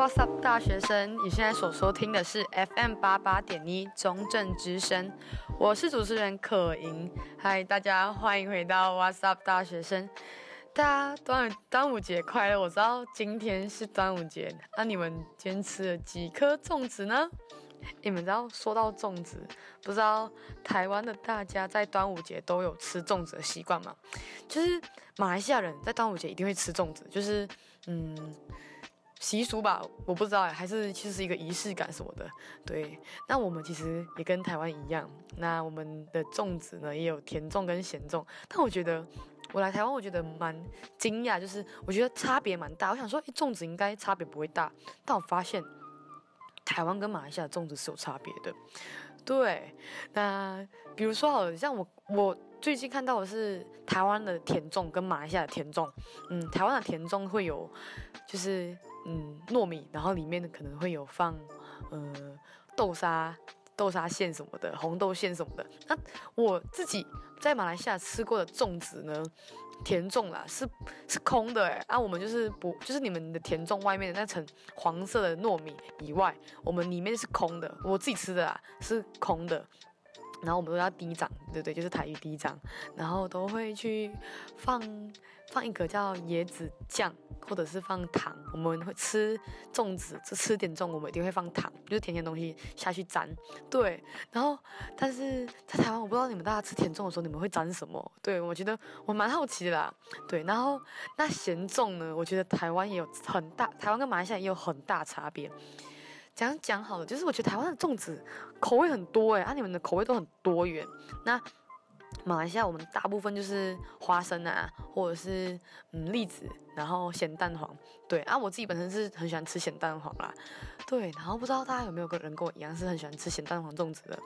What's up，大学生？你现在所收听的是 FM 八八点一中正之声，我是主持人可盈。嗨，大家欢迎回到 What's up，大学生？大家端端午节快乐！我知道今天是端午节，那、你们今天吃了几颗粽子呢？你们知道说到粽子，不知道台湾的大家在端午节都有吃粽子的习惯吗？就是马来西亚人在端午节一定会吃粽子，就是嗯。习俗吧，我不知道，还是其实是一个仪式感什么的。对，那我们其实也跟台湾一样，那我们的粽子呢也有甜粽跟咸粽。但我觉得我来台湾，我觉得蛮惊讶，就是我觉得差别蛮大。我想说，粽子应该差别不会大，但我发现台湾跟马来西亚的粽子是有差别的。对，那比如说好了，像我我最近看到的是台湾的甜粽跟马来西亚的甜粽。嗯，台湾的甜粽会有就是。嗯，糯米，然后里面可能会有放，呃，豆沙、豆沙馅什么的，红豆馅什么的。那我自己在马来西亚吃过的粽子呢，甜粽啦，是是空的哎。啊，我们就是不，就是你们的甜粽外面的那层黄色的糯米以外，我们里面是空的。我自己吃的啊，是空的。然后我们都要滴浆，对对，就是台语滴浆。然后都会去放放一个叫椰子酱，或者是放糖。我们会吃粽子，就吃点粽，我们一定会放糖，就是甜甜东西下去沾。对，然后但是在台湾，我不知道你们大家吃甜粽的时候，你们会沾什么？对，我觉得我蛮好奇的啦。对，然后那咸粽呢？我觉得台湾也有很大，台湾跟马来西亚也有很大差别。讲讲好了，就是我觉得台湾的粽子口味很多哎，啊，你们的口味都很多元。那马来西亚我们大部分就是花生啊，或者是嗯栗子，然后咸蛋黄。对啊，我自己本身是很喜欢吃咸蛋黄啦。对，然后不知道大家有没有个人跟我一样是很喜欢吃咸蛋黄粽子的？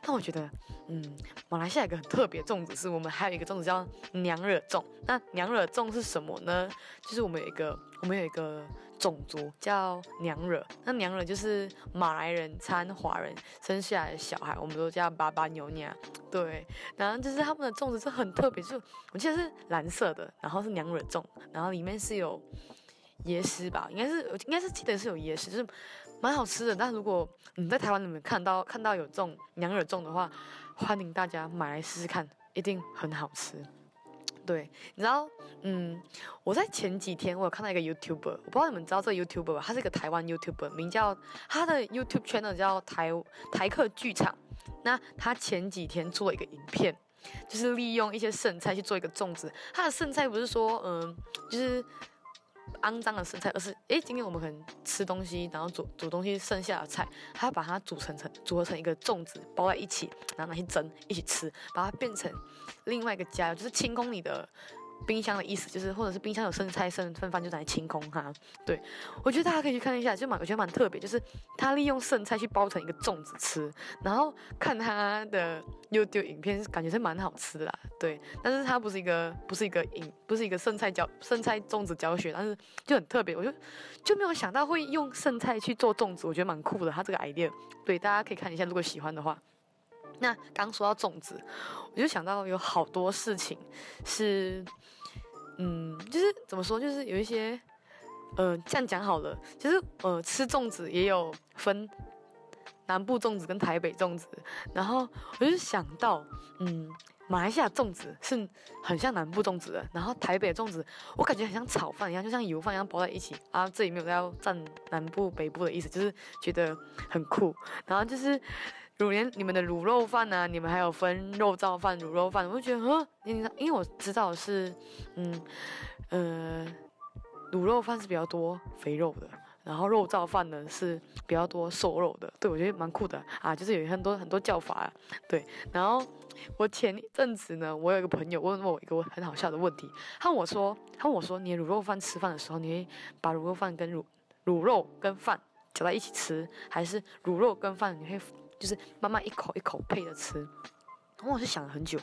但我觉得，嗯，马来西亚有一个很特别粽子，是我们还有一个粽子叫娘惹粽。那娘惹粽是什么呢？就是我们有一个，我们有一个。种族叫娘惹，那娘惹就是马来人掺华人生下来的小孩，我们都叫爸爸牛娘。对，然后就是他们的粽子是很特别，就我记得是蓝色的，然后是娘惹粽，然后里面是有椰丝吧，应该是应该是记得是有椰丝，就是蛮好吃的。但如果你在台湾里面看到看到有这种娘惹粽的话，欢迎大家买来试试看，一定很好吃。对，你知道，嗯，我在前几天我有看到一个 YouTuber，我不知道你们知道这个 YouTuber 吧？他是一个台湾 YouTuber，名叫他的 YouTube channel 叫台台客剧场。那他前几天做一个影片，就是利用一些剩菜去做一个粽子。他的剩菜不是说，嗯，就是。肮脏的剩菜，而是诶，今天我们可能吃东西，然后煮煮东西剩下的菜，他要把它煮成成组合成一个粽子，包在一起，然后拿去蒸，一起吃，把它变成另外一个家，就是清空你的。冰箱的意思就是，或者是冰箱有剩菜剩剩饭，就拿来清空哈。对，我觉得大家可以去看一下，就蛮我觉得蛮特别，就是他利用剩菜去包成一个粽子吃，然后看他的 YouTube 影片，感觉是蛮好吃的啦。对，但是他不是一个不是一个影不是一个剩菜教剩菜粽子教学，但是就很特别，我就就没有想到会用剩菜去做粽子，我觉得蛮酷的，他这个 idea。对，大家可以看一下，如果喜欢的话。那刚说到粽子，我就想到有好多事情是，嗯，就是怎么说，就是有一些，呃，这样讲好了，其实呃，吃粽子也有分南部粽子跟台北粽子，然后我就想到，嗯，马来西亚粽子是很像南部粽子的，然后台北粽子我感觉很像炒饭一样，就像油饭一样包在一起。啊，这里没有要占南部北部的意思，就是觉得很酷，然后就是。卤连你们的卤肉饭呢、你们还有分肉燥饭、卤肉饭，我就觉得，呵，因为我知道是，嗯，呃，卤肉饭是比较多肥肉的，然后肉燥饭呢是比较多瘦肉的。对，我觉得蛮酷的啊，就是有很多很多叫法啊。对，然后我前一阵子呢，我有一个朋友问我一个很好笑的问题，他问我说，他问我说，你卤肉饭吃饭的时候，你会把卤肉饭跟卤卤肉跟饭搅在一起吃，还是卤肉跟饭你会？就是慢慢一口一口配着吃，然后我就想了很久，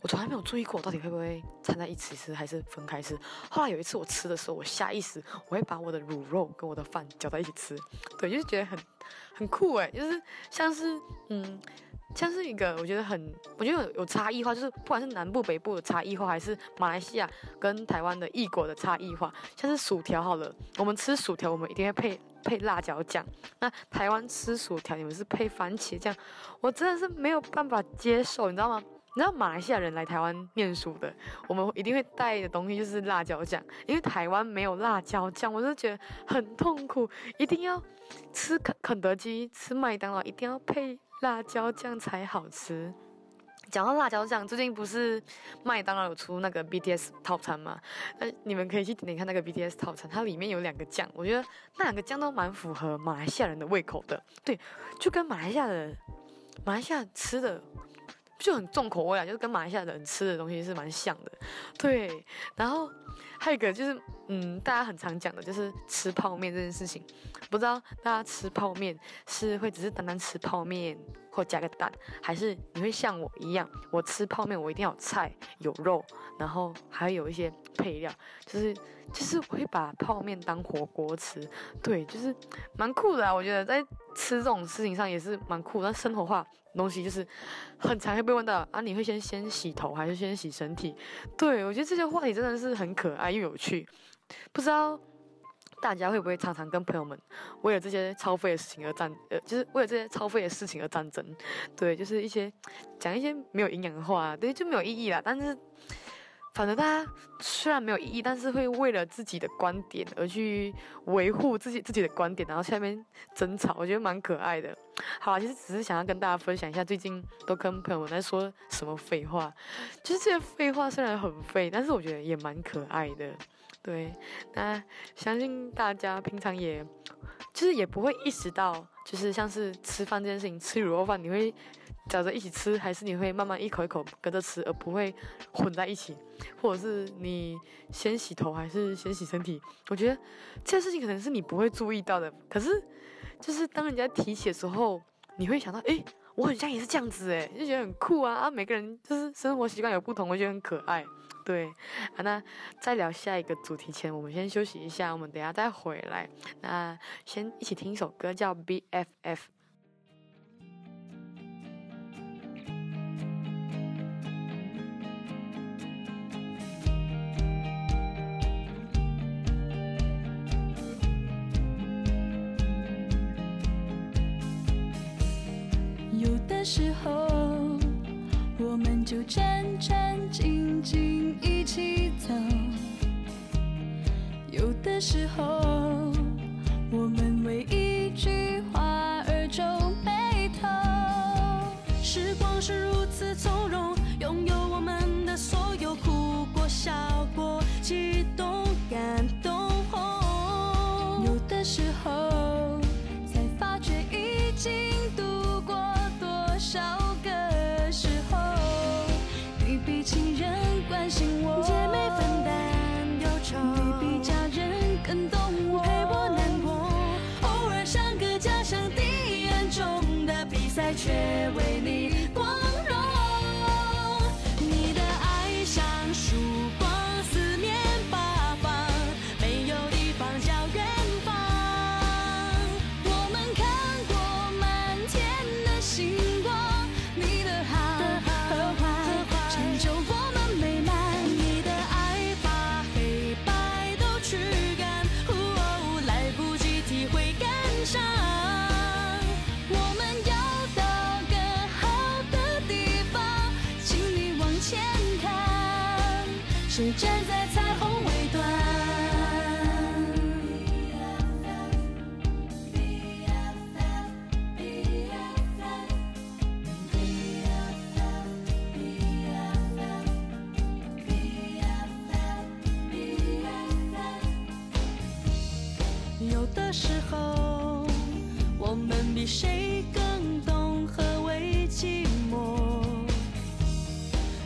我从来没有注意过我到底会不会掺在一起吃还是分开吃。后来有一次我吃的时候，我下意识我会把我的卤肉跟我的饭搅在一起吃，对，就是觉得很很酷诶，就是像是嗯，像是一个我觉得很我觉得有有差异化，就是不管是南部北部的差异化，还是马来西亚跟台湾的异国的差异化，像是薯条好了，我们吃薯条我们一定会配。配辣椒酱，那台湾吃薯条你们是配番茄酱，我真的是没有办法接受，你知道吗？你知道马来西亚人来台湾念书的，我们一定会带的东西就是辣椒酱，因为台湾没有辣椒酱，我就觉得很痛苦，一定要吃肯肯德基、吃麦当劳，一定要配辣椒酱才好吃。讲到辣椒酱，最近不是麦当劳有出那个 BTS 套餐吗？那你们可以去点点看那个 BTS 套餐，它里面有两个酱，我觉得那两个酱都蛮符合马来西亚人的胃口的，对，就跟马来西亚的马来西亚吃的。就很重口味啊，就是跟马来西亚人吃的东西是蛮像的，对。然后还有一个就是，嗯，大家很常讲的就是吃泡面这件事情，不知道大家吃泡面是会只是单单吃泡面或加个蛋，还是你会像我一样，我吃泡面我一定要有菜有肉，然后还有一些配料，就是就是我会把泡面当火锅吃，对，就是蛮酷的啊，我觉得在吃这种事情上也是蛮酷，但生活化。东西就是很常会被问到啊，你会先先洗头还是先洗身体？对，我觉得这些话题真的是很可爱又有趣。不知道大家会不会常常跟朋友们为了这些超费的事情而战，呃，就是为了这些超费的事情而战争？对，就是一些讲一些没有营养的话，对，就没有意义啦。但是。反正大家虽然没有意义，但是会为了自己的观点而去维护自己自己的观点，然后下面争吵，我觉得蛮可爱的。好啦，其实只是想要跟大家分享一下最近都跟朋友们在说什么废话。其实这些废话虽然很废，但是我觉得也蛮可爱的。对，那相信大家平常也，就是也不会意识到，就是像是吃饭这件事情，吃卤肉饭你会。搅着一起吃，还是你会慢慢一口一口跟着吃，而不会混在一起，或者是你先洗头还是先洗身体？我觉得这件事情可能是你不会注意到的，可是就是当人家提起的时候，你会想到，诶，我好像也是这样子，诶，就觉得很酷啊！啊，每个人就是生活习惯有不同，我觉得很可爱。对，啊，那在聊下一个主题前，我们先休息一下，我们等下再回来。那先一起听一首歌，叫 BFF。的时候，我们就战战兢兢一起走；有的时候，我们为一句话而皱眉头。时光是如此从容，拥有我们的所有，哭过、笑过、激时候我们比谁更懂何为寂寞。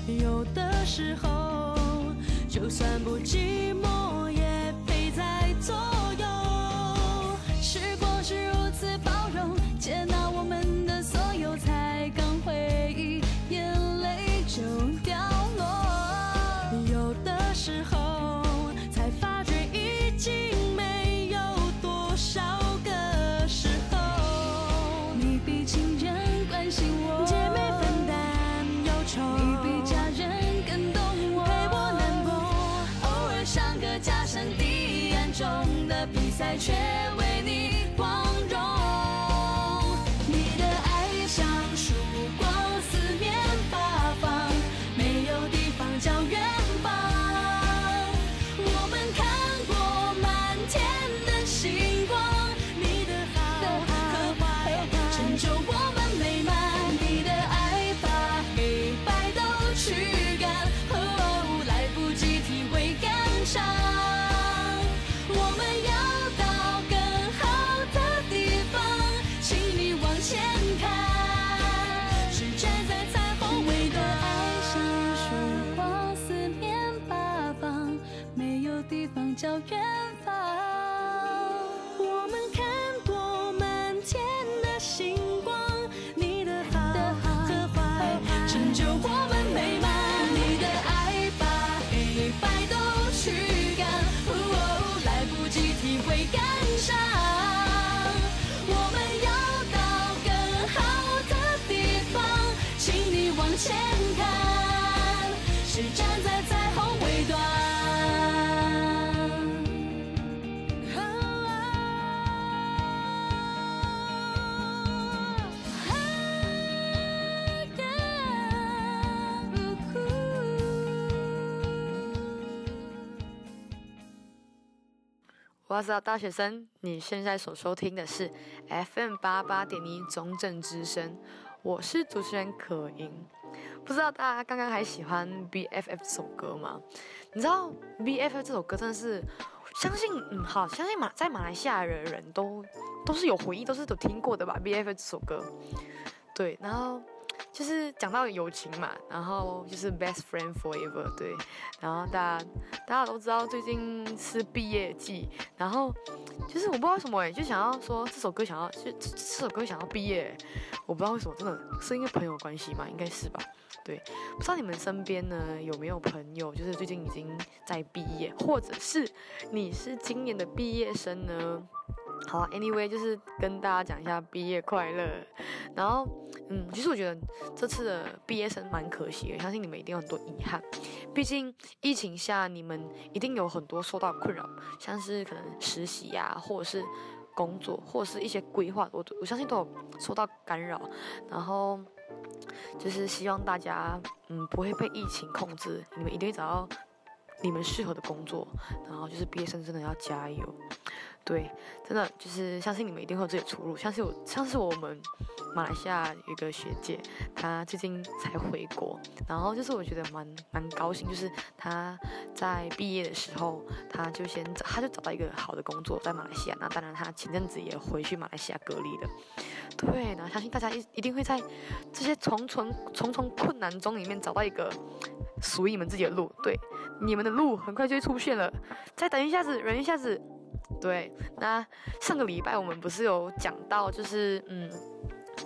有的时候就算不寂寞哇塞，大学生，你现在所收听的是 FM 八八点一中正之声，我是主持人可盈。不知道大家刚刚还喜欢 BFF 这首歌吗？你知道 BFF 这首歌真的是，相信嗯好，相信马在马来西亚的人都都是有回忆，都是有听过的吧？BFF 这首歌，对，然后。就是讲到友情嘛，然后就是 best friend forever，对，然后大家大家都知道最近是毕业季，然后就是我不知道为什么哎，就想要说这首歌想要就这这首歌想要毕业，我不知道为什么，真的是因为朋友关系嘛，应该是吧，对，不知道你们身边呢有没有朋友就是最近已经在毕业，或者是你是今年的毕业生呢？好啊，Anyway，就是跟大家讲一下毕业快乐。然后，嗯，其实我觉得这次的毕业生蛮可惜的，相信你们一定有很多遗憾。毕竟疫情下，你们一定有很多受到困扰，像是可能实习呀、或者是工作，或者是一些规划，我我相信都有受到干扰。然后，就是希望大家，嗯，不会被疫情控制，你们一定会找到你们适合的工作。然后，就是毕业生真的要加油。对，真的就是相信你们一定会有自己的出路。像是我，像是我们马来西亚一个学姐，她最近才回国，然后就是我觉得蛮蛮高兴，就是她在毕业的时候，她就先，她就找到一个好的工作在马来西亚。那当然，她前阵子也回去马来西亚隔离了。对，然后相信大家一一定会在这些重重重重困难中里面找到一个属于你们自己的路。对，你们的路很快就会出现了。再等一下子，忍一下子。对，那上个礼拜我们不是有讲到，就是嗯，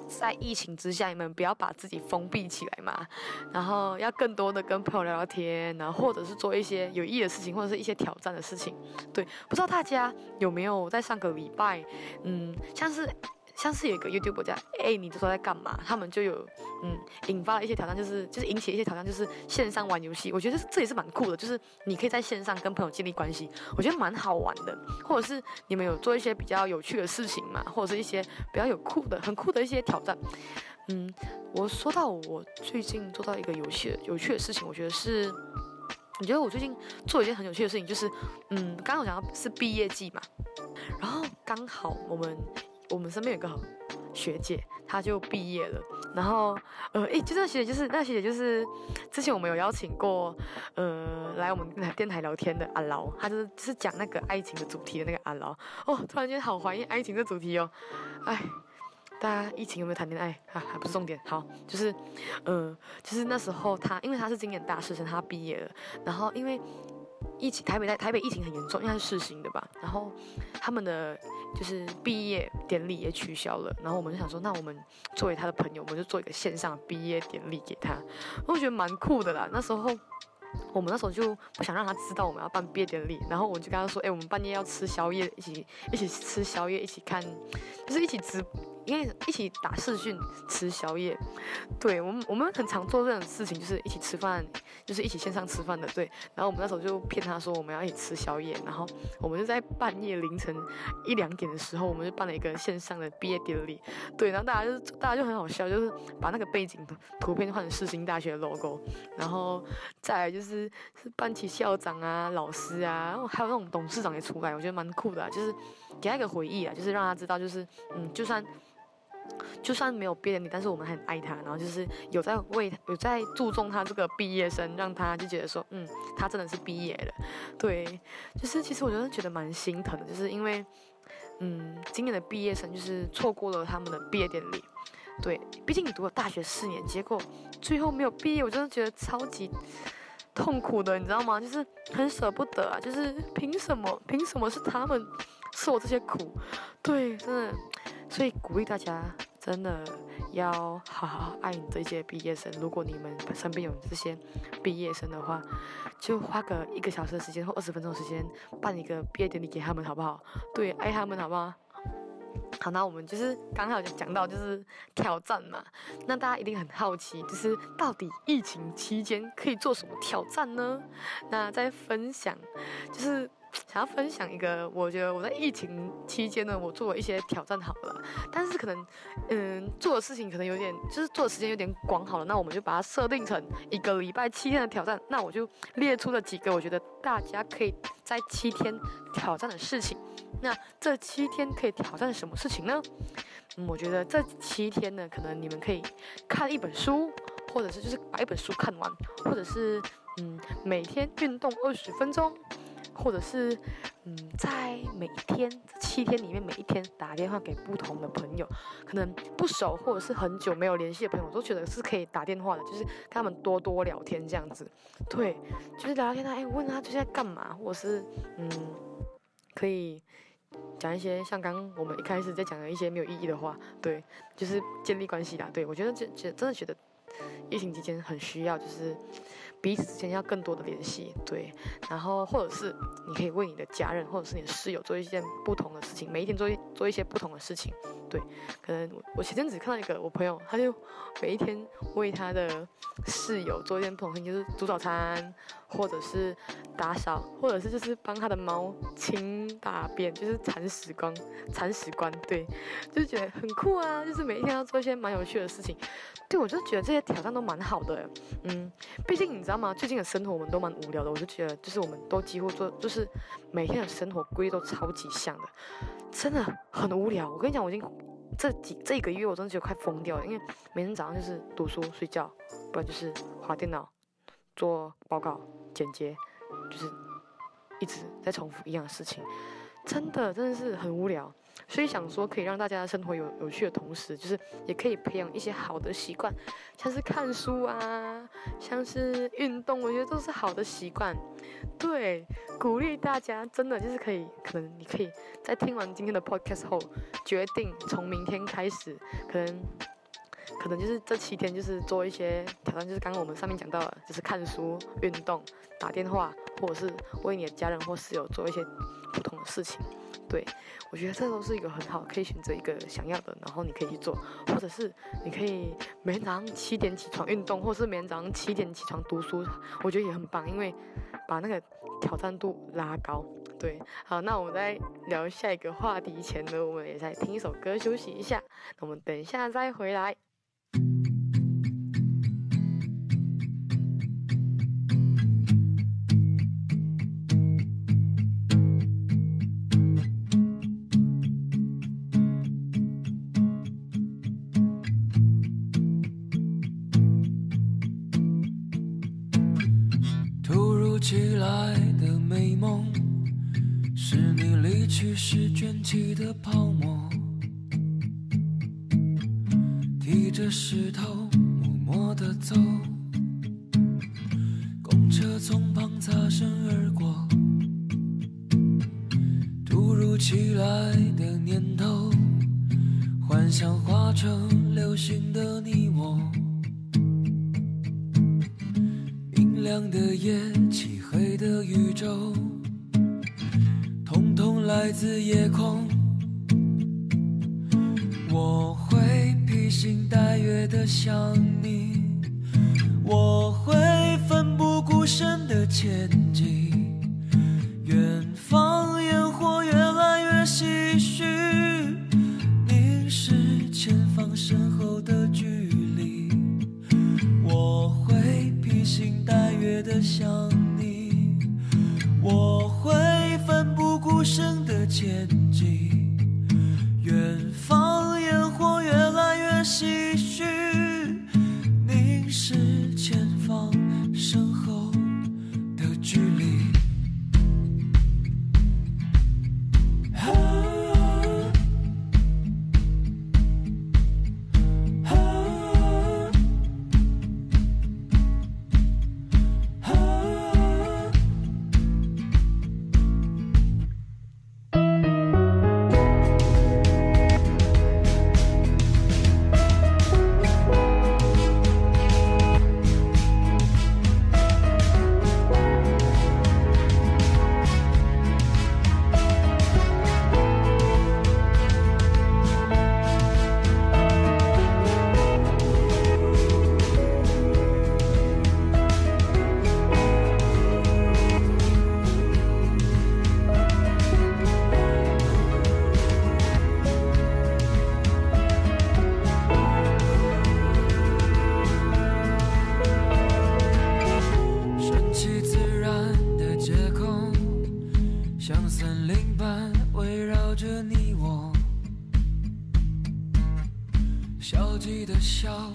在疫情之下，你们不要把自己封闭起来嘛，然后要更多的跟朋友聊聊天，然后或者是做一些有意义的事情，或者是一些挑战的事情。对，不知道大家有没有在上个礼拜，嗯，像是。像是有一个 YouTuber 叫哎，你这时候在干嘛？他们就有嗯引发了一些挑战，就是就是引起一些挑战，就是线上玩游戏。我觉得这也是蛮酷的，就是你可以在线上跟朋友建立关系，我觉得蛮好玩的。或者是你们有做一些比较有趣的事情嘛，或者是一些比较有酷的、很酷的一些挑战。嗯，我说到我最近做到一个游戏有趣的事情，我觉得是，你觉得我最近做一件很有趣的事情，就是嗯，刚刚我讲到是毕业季嘛，然后刚好我们。我们身边有个学姐，她就毕业了。然后，呃，诶，就那学姐，就是那学姐，就是之前我们有邀请过，呃，来我们电台电台聊天的阿劳，她就是是讲那个爱情的主题的那个阿劳。哦，突然间好怀念爱情的主题哦。哎，大家疫情有没有谈恋爱啊？还不是重点。好，就是，呃，就是那时候她，因为她是今年大四生，她毕业了。然后因为疫情，台北在台北疫情很严重，应该是试行的吧。然后他们的。就是毕业典礼也取消了，然后我们就想说，那我们作为他的朋友，我们就做一个线上毕业典礼给他，我觉得蛮酷的啦。那时候我们那时候就不想让他知道我们要办毕业典礼，然后我就跟他说，哎，我们半夜要吃宵夜，一起一起吃宵夜，一起看，就是一起直。因为一起打视讯吃宵夜，对，我们我们很常做这种事情，就是一起吃饭，就是一起线上吃饭的，对。然后我们那时候就骗他说我们要一起吃宵夜，然后我们就在半夜凌晨一两点的时候，我们就办了一个线上的毕业典礼，对。然后大家就大家就很好笑，就是把那个背景图片换成世新大学的 logo，然后再来就是是办起校长啊、老师啊，然后还有那种董事长也出来，我觉得蛮酷的，就是给他一个回忆啊，就是让他知道，就是嗯，就算。就算没有毕业典礼，但是我们很爱他，然后就是有在为有在注重他这个毕业生，让他就觉得说，嗯，他真的是毕业了。对，就是其实我真的觉得蛮心疼的，就是因为，嗯，今年的毕业生就是错过了他们的毕业典礼。对，毕竟你读了大学四年，结果最后没有毕业，我真的觉得超级痛苦的，你知道吗？就是很舍不得啊，就是凭什么？凭什么是他们受这些苦？对，真的。所以鼓励大家，真的要好好爱你这些毕业生。如果你们身边有这些毕业生的话，就花个一个小时的时间或二十分钟的时间办一个毕业典礼给他们，好不好？对，爱他们，好不好？好，那我们就是刚好就讲到就是挑战嘛，那大家一定很好奇，就是到底疫情期间可以做什么挑战呢？那再分享，就是。想要分享一个，我觉得我在疫情期间呢，我做了一些挑战好了，但是可能，嗯，做的事情可能有点，就是做的时间有点广好了，那我们就把它设定成一个礼拜七天的挑战，那我就列出了几个我觉得大家可以在七天挑战的事情。那这七天可以挑战什么事情呢？嗯，我觉得这七天呢，可能你们可以看一本书，或者是就是把一本书看完，或者是嗯，每天运动二十分钟。或者是，嗯，在每一天这七天里面，每一天打电话给不同的朋友，可能不熟或者是很久没有联系的朋友，我都觉得是可以打电话的，就是跟他们多多聊天这样子。对，就是聊聊天啊，哎，问他最近在干嘛，或者是，嗯，可以讲一些像刚我们一开始在讲的一些没有意义的话，对，就是建立关系啦。对，我觉得这这真的觉得疫情期间很需要，就是。彼此之间要更多的联系，对，然后或者是你可以为你的家人或者是你的室友做一件不同的事情，每一天做一做一些不同的事情，对，可能我前阵子看到一个我朋友，他就每一天为他的室友做一件不同的事情，就是煮早餐，或者是打扫，或者是就是帮他的猫清大便，就是铲屎官，铲屎官，对，就是觉得很酷啊，就是每一天要做一些蛮有趣的事情，对，我就觉得这些挑战都蛮好的，嗯，毕竟你。你知道吗？最近的生活我们都蛮无聊的，我就觉得就是我们都几乎做，就是每天的生活规律都超级像的，真的很无聊。我跟你讲，我已经这几这一个月我真的觉得快疯掉了，因为每天早上就是读书睡觉，不然就是划电脑做报告剪接，就是一直在重复一样的事情，真的真的是很无聊。所以想说，可以让大家的生活有有趣的同时，就是也可以培养一些好的习惯，像是看书啊，像是运动，我觉得都是好的习惯。对，鼓励大家，真的就是可以，可能你可以在听完今天的 podcast 后，决定从明天开始，可能可能就是这七天，就是做一些挑战，就是刚刚我们上面讲到的，就是看书、运动、打电话，或者是为你的家人或室友做一些不同的事情。对，我觉得这都是一个很好，可以选择一个想要的，然后你可以去做，或者是你可以每天早上七点起床运动，或者是每天早上七点起床读书，我觉得也很棒，因为把那个挑战度拉高。对，好，那我们在聊下一个话题前呢，我们也再听一首歌休息一下，那我们等一下再回来。起来的念头幻想化成流星的你我明亮的夜漆黑的宇宙统统来自夜空我会披星戴月的想你我会奋不顾身的前进远方烟唏嘘凝视前方身后的距离。我会披星戴月的想你我会奋不顾身的前笑，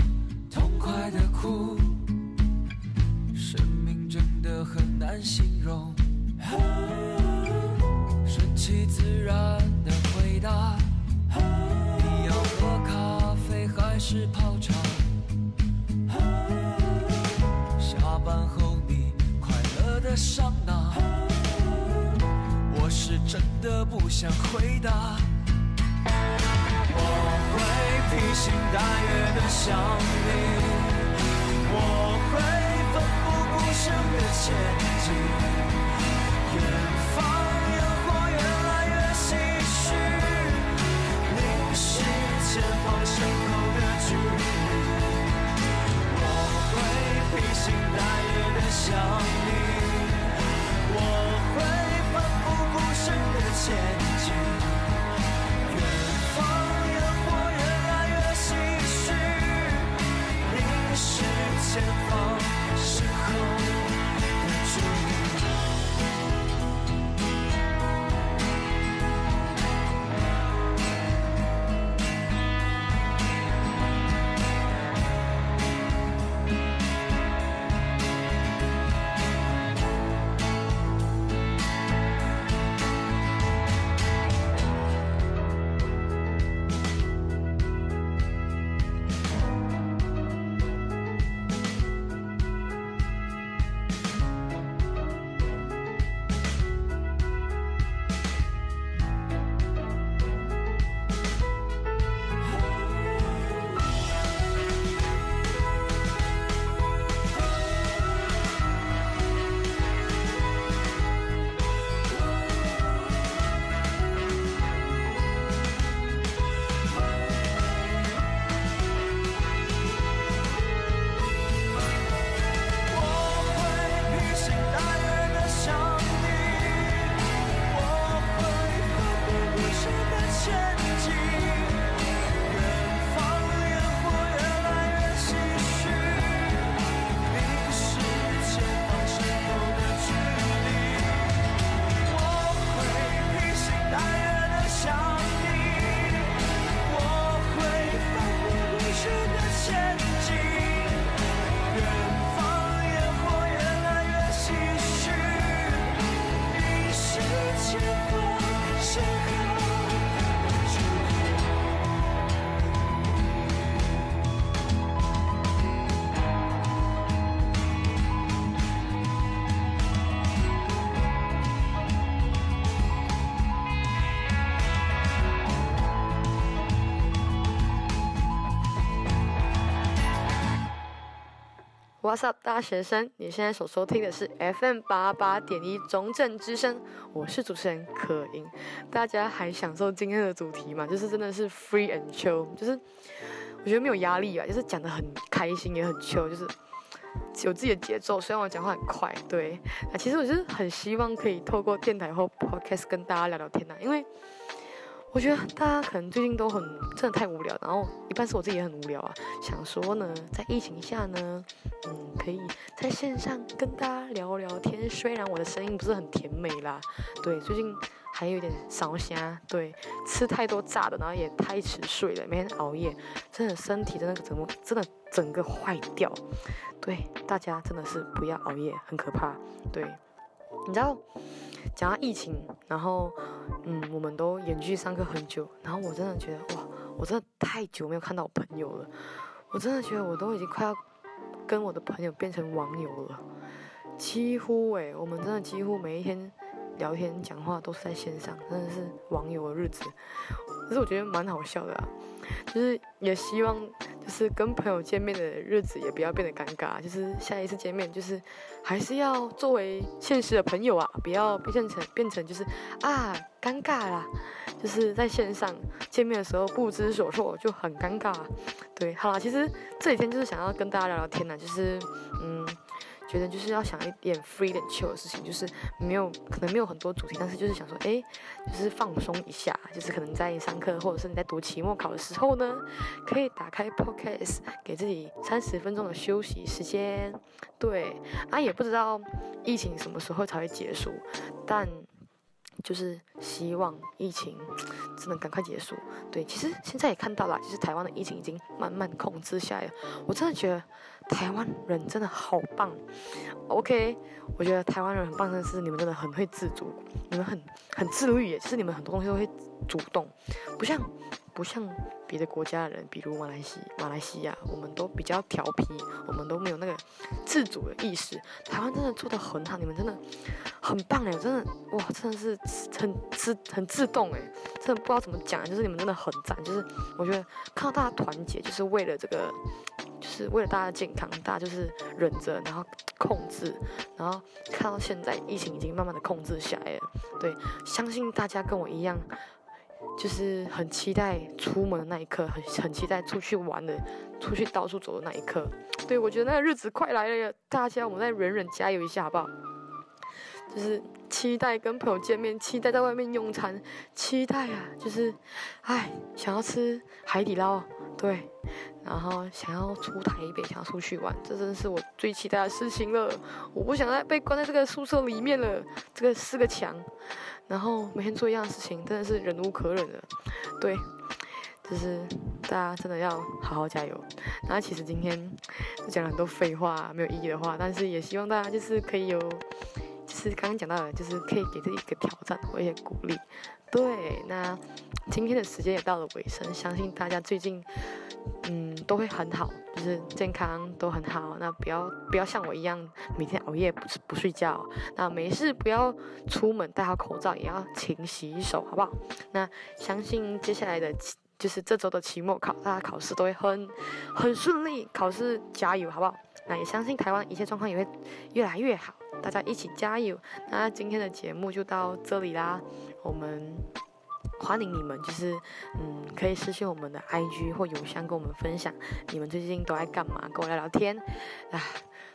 What's up，大学生？你现在所收听的是 FM 八八点一中正之声，我是主持人可盈。大家还享受今天的主题吗？就是真的是 free and chill，就是我觉得没有压力啊，就是讲得很开心，也很 chill，就是有自己的节奏。虽然我讲话很快，对，啊，其实我就是很希望可以透过电台或 podcast 跟大家聊聊天呐，因为。我觉得大家可能最近都很真的太无聊，然后一半是我自己也很无聊啊。想说呢，在疫情下呢，嗯，可以在线上跟大家聊聊天。虽然我的声音不是很甜美啦，对，最近还有点烧声，对，吃太多炸的，然后也太迟睡了，每天熬夜，真的身体真的怎么真的整个坏掉。对，大家真的是不要熬夜，很可怕。对，你知道。讲到疫情，然后，嗯，我们都远距上课很久，然后我真的觉得，哇，我真的太久没有看到我朋友了，我真的觉得我都已经快要跟我的朋友变成网友了，几乎诶，我们真的几乎每一天聊天讲话都是在线上，真的是网友的日子，可是我觉得蛮好笑的啊，就是也希望。就是跟朋友见面的日子也不要变得尴尬，就是下一次见面就是还是要作为现实的朋友啊，不要变成变成就是啊尴尬啦，就是在线上见面的时候不知所措就很尴尬。对，好啦，其实这几天就是想要跟大家聊聊天呢，就是嗯。觉得就是要想一点 free and chill 的事情，就是没有可能没有很多主题，但是就是想说，哎，就是放松一下，就是可能在上课或者是你在读期末考的时候呢，可以打开 podcast 给自己三十分钟的休息时间。对，啊，也不知道疫情什么时候才会结束，但就是希望疫情真的赶快结束。对，其实现在也看到了，其实台湾的疫情已经慢慢控制下来了。我真的觉得台湾人真的好棒。OK，我觉得台湾人很棒的是你们真的很会自主，你们很很自律耶，就是你们很多东西都会主动，不像。不像别的国家的人，比如马来西马来西亚，我们都比较调皮，我们都没有那个自主的意识。台湾真的做得很好，你们真的很棒哎，真的哇，真的是很自很自动哎，真的不知道怎么讲，就是你们真的很赞，就是我觉得看到大家团结，就是为了这个，是为了大家的健康，大家就是忍着，然后控制，然后看到现在疫情已经慢慢的控制下来了，对，相信大家跟我一样。就是很期待出门的那一刻，很很期待出去玩的，出去到处走的那一刻。对，我觉得那个日子快来了，大家我们再忍忍，加油一下好不好？就是期待跟朋友见面，期待在外面用餐，期待啊，就是，哎，想要吃海底捞，对，然后想要出台北，想要出去玩，这真的是我最期待的事情了。我不想再被关在这个宿舍里面了，这个四个墙。然后每天做一样的事情，真的是忍无可忍了。对，就是大家真的要好好加油。那其实今天就讲了很多废话，没有意义的话，但是也希望大家就是可以有，是刚刚讲到的，就是可以给自己一个挑战或一些鼓励。对，那今天的时间也到了尾声，相信大家最近嗯都会很好，就是健康都很好。那不要不要像我一样每天熬夜不不睡觉。那没事不要出门，戴好口罩，也要勤洗手，好不好？那相信接下来的就是这周的期末考，大家考试都会很很顺利，考试加油，好不好？那也相信台湾一切状况也会越来越好，大家一起加油。那今天的节目就到这里啦，我们欢迎你们，就是嗯，可以私信我们的 IG 或邮箱跟我们分享你们最近都在干嘛，跟我聊聊天。啊，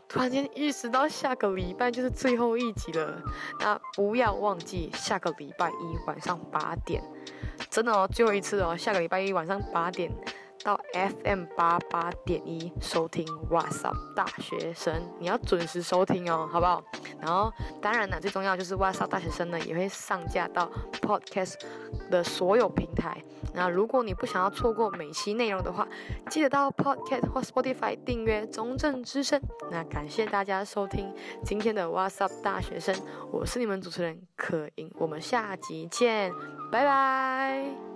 突然间意识到下个礼拜就是最后一集了，那不要忘记下个礼拜一晚上八点，真的哦，最后一次哦，下个礼拜一晚上八点。到 FM 八八点一收听 What's Up 大学生，你要准时收听哦，好不好？然后当然呢，最重要就是 What's Up 大学生呢也会上架到 Podcast 的所有平台。那如果你不想要错过每期内容的话，记得到 Podcast 或 Spotify 订阅中正之声。那感谢大家收听今天的 What's Up 大学生，我是你们主持人可盈，我们下集见，拜拜。